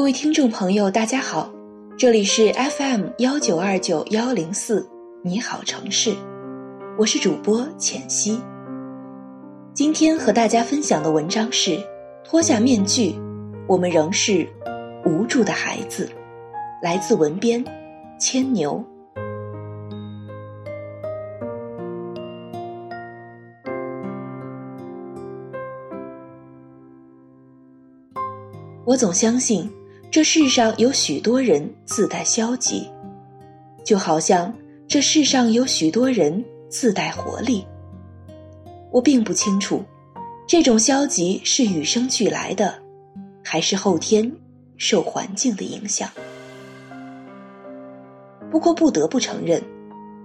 各位听众朋友，大家好，这里是 FM 幺九二九幺零四，你好城市，我是主播浅溪。今天和大家分享的文章是：脱下面具，我们仍是无助的孩子。来自文编牵牛。我总相信。这世上有许多人自带消极，就好像这世上有许多人自带活力。我并不清楚，这种消极是与生俱来的，还是后天受环境的影响。不过不得不承认，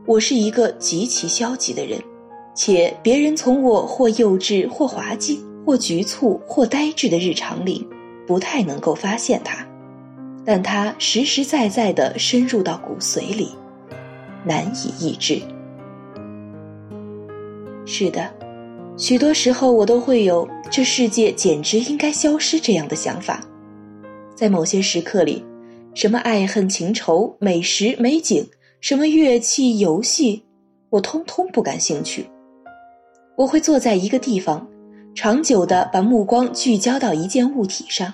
我是一个极其消极的人，且别人从我或幼稚、或滑稽、或局促、或呆滞的日常里，不太能够发现它。但它实实在在地深入到骨髓里，难以抑制。是的，许多时候我都会有这世界简直应该消失这样的想法。在某些时刻里，什么爱恨情仇、美食美景，什么乐器游戏，我通通不感兴趣。我会坐在一个地方，长久地把目光聚焦到一件物体上。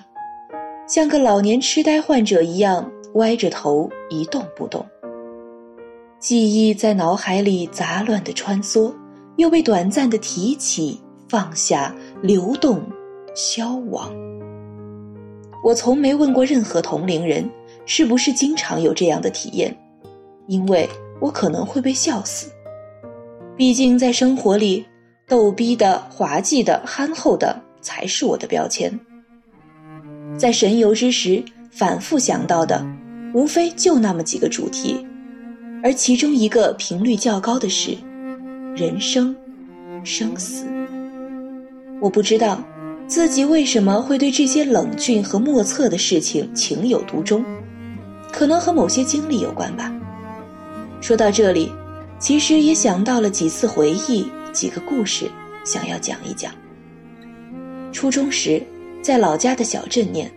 像个老年痴呆患者一样歪着头一动不动，记忆在脑海里杂乱的穿梭，又被短暂的提起、放下、流动、消亡。我从没问过任何同龄人是不是经常有这样的体验，因为我可能会被笑死。毕竟在生活里，逗逼的、滑稽的、憨厚的才是我的标签。在神游之时，反复想到的，无非就那么几个主题，而其中一个频率较高的是人生、生死。我不知道自己为什么会对这些冷峻和莫测的事情情有独钟，可能和某些经历有关吧。说到这里，其实也想到了几次回忆，几个故事，想要讲一讲。初中时。在老家的小镇念，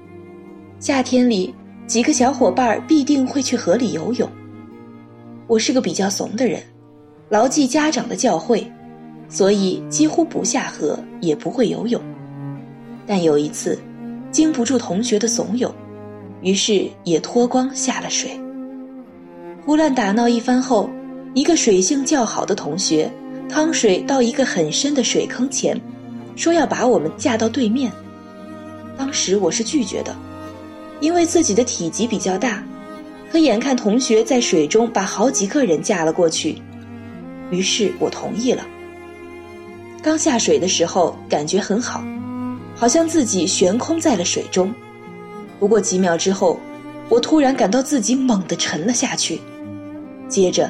夏天里几个小伙伴必定会去河里游泳。我是个比较怂的人，牢记家长的教诲，所以几乎不下河，也不会游泳。但有一次，经不住同学的怂恿，于是也脱光下了水。胡乱打闹一番后，一个水性较好的同学趟水到一个很深的水坑前，说要把我们架到对面。当时我是拒绝的，因为自己的体积比较大，可眼看同学在水中把好几个人架了过去，于是我同意了。刚下水的时候感觉很好，好像自己悬空在了水中。不过几秒之后，我突然感到自己猛地沉了下去，接着，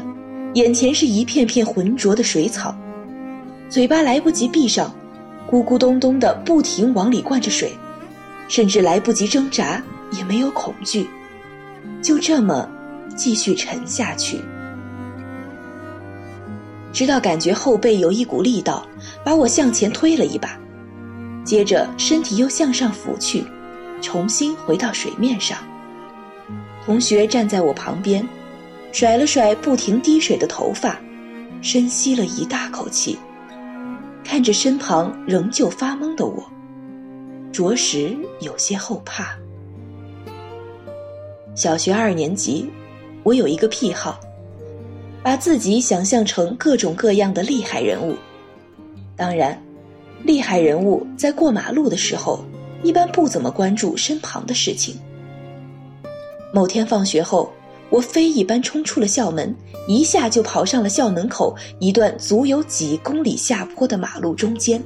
眼前是一片片浑浊的水草，嘴巴来不及闭上，咕咕咚咚的不停往里灌着水。甚至来不及挣扎，也没有恐惧，就这么继续沉下去，直到感觉后背有一股力道把我向前推了一把，接着身体又向上浮去，重新回到水面上。同学站在我旁边，甩了甩不停滴水的头发，深吸了一大口气，看着身旁仍旧发懵的我。着实有些后怕。小学二年级，我有一个癖好，把自己想象成各种各样的厉害人物。当然，厉害人物在过马路的时候，一般不怎么关注身旁的事情。某天放学后，我飞一般冲出了校门，一下就跑上了校门口一段足有几公里下坡的马路中间。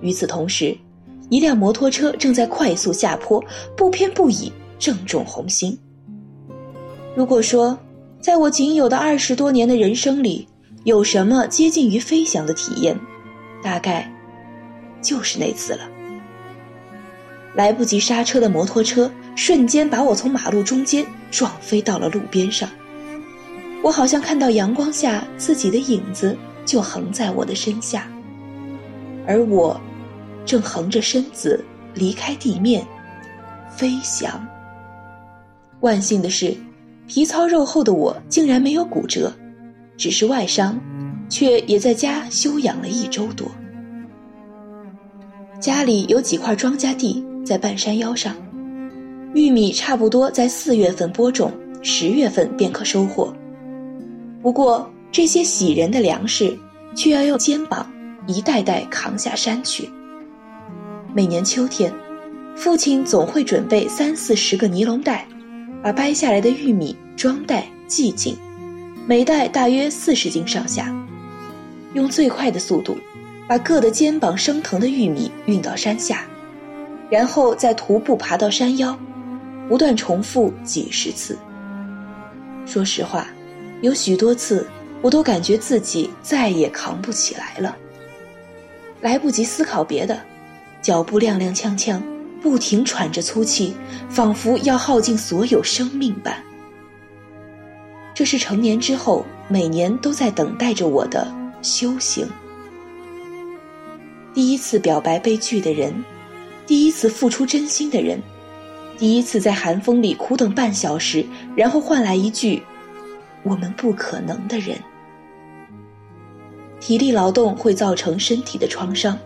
与此同时，一辆摩托车正在快速下坡，不偏不倚，正中红心。如果说，在我仅有的二十多年的人生里，有什么接近于飞翔的体验，大概就是那次了。来不及刹车的摩托车瞬间把我从马路中间撞飞到了路边上，我好像看到阳光下自己的影子就横在我的身下，而我正横着身子离开地面，飞翔。万幸的是，皮糙肉厚的我竟然没有骨折，只是外伤，却也在家休养了一周多。家里有几块庄稼地。在半山腰上，玉米差不多在四月份播种，十月份便可收获。不过这些喜人的粮食，却要用肩膀一袋袋扛下山去。每年秋天，父亲总会准备三四十个尼龙袋，把掰下来的玉米装袋系紧，每袋大约四十斤上下，用最快的速度，把硌得肩膀生疼的玉米运到山下。然后再徒步爬到山腰，不断重复几十次。说实话，有许多次我都感觉自己再也扛不起来了。来不及思考别的，脚步踉踉跄跄，不停喘着粗气，仿佛要耗尽所有生命般。这是成年之后每年都在等待着我的修行。第一次表白被拒的人。第一次付出真心的人，第一次在寒风里苦等半小时，然后换来一句“我们不可能”的人。体力劳动会造成身体的创伤，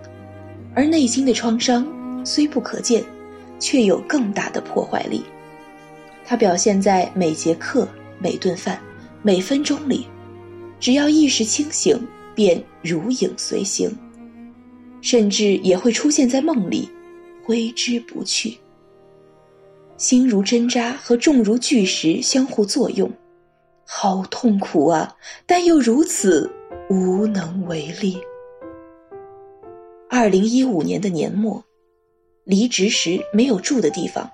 而内心的创伤虽不可见，却有更大的破坏力。它表现在每节课、每顿饭、每分钟里，只要意识清醒，便如影随形，甚至也会出现在梦里。挥之不去，心如针扎和重如巨石相互作用，好痛苦啊！但又如此无能为力。二零一五年的年末，离职时没有住的地方，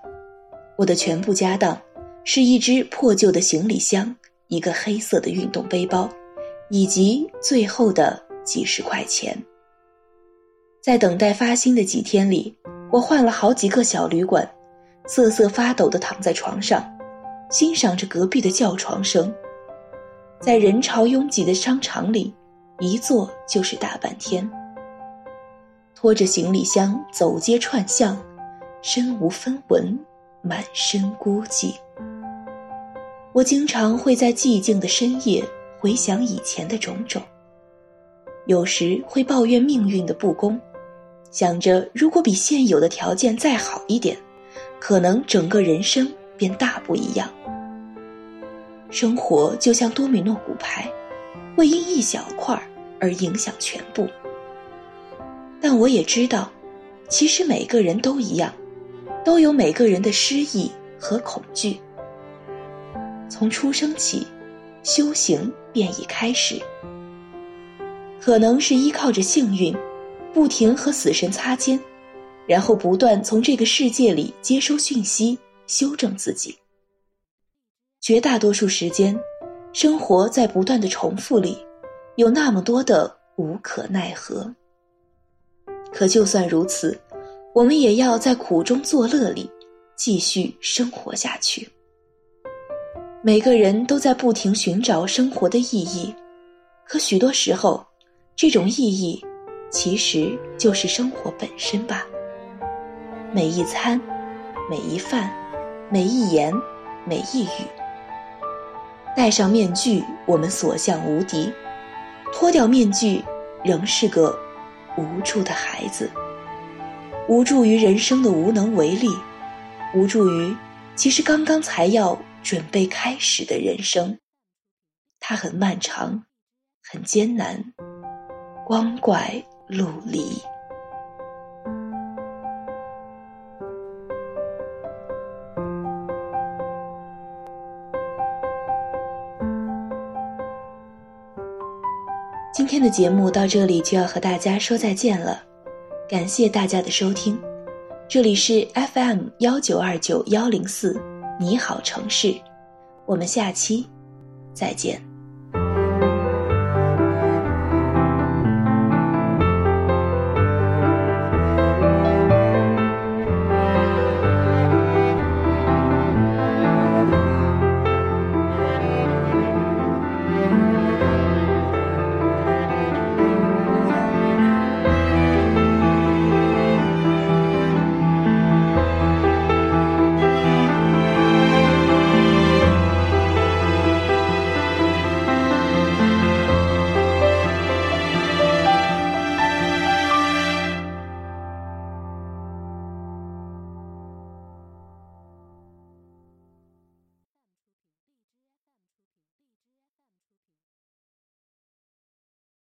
我的全部家当是一只破旧的行李箱、一个黑色的运动背包，以及最后的几十块钱。在等待发薪的几天里。我换了好几个小旅馆，瑟瑟发抖地躺在床上，欣赏着隔壁的叫床声。在人潮拥挤的商场里，一坐就是大半天。拖着行李箱走街串巷，身无分文，满身孤寂。我经常会在寂静的深夜回想以前的种种，有时会抱怨命运的不公。想着，如果比现有的条件再好一点，可能整个人生便大不一样。生活就像多米诺骨牌，会因一小块而影响全部。但我也知道，其实每个人都一样，都有每个人的失意和恐惧。从出生起，修行便已开始，可能是依靠着幸运。不停和死神擦肩，然后不断从这个世界里接收讯息，修正自己。绝大多数时间，生活在不断的重复里，有那么多的无可奈何。可就算如此，我们也要在苦中作乐里继续生活下去。每个人都在不停寻找生活的意义，可许多时候，这种意义。其实就是生活本身吧。每一餐，每一饭，每一言，每一语。戴上面具，我们所向无敌；脱掉面具，仍是个无助的孩子。无助于人生的无能为力，无助于其实刚刚才要准备开始的人生，它很漫长，很艰难，光怪陆离。今天的节目到这里就要和大家说再见了，感谢大家的收听。这里是 FM 幺九二九幺零四，你好城市，我们下期再见。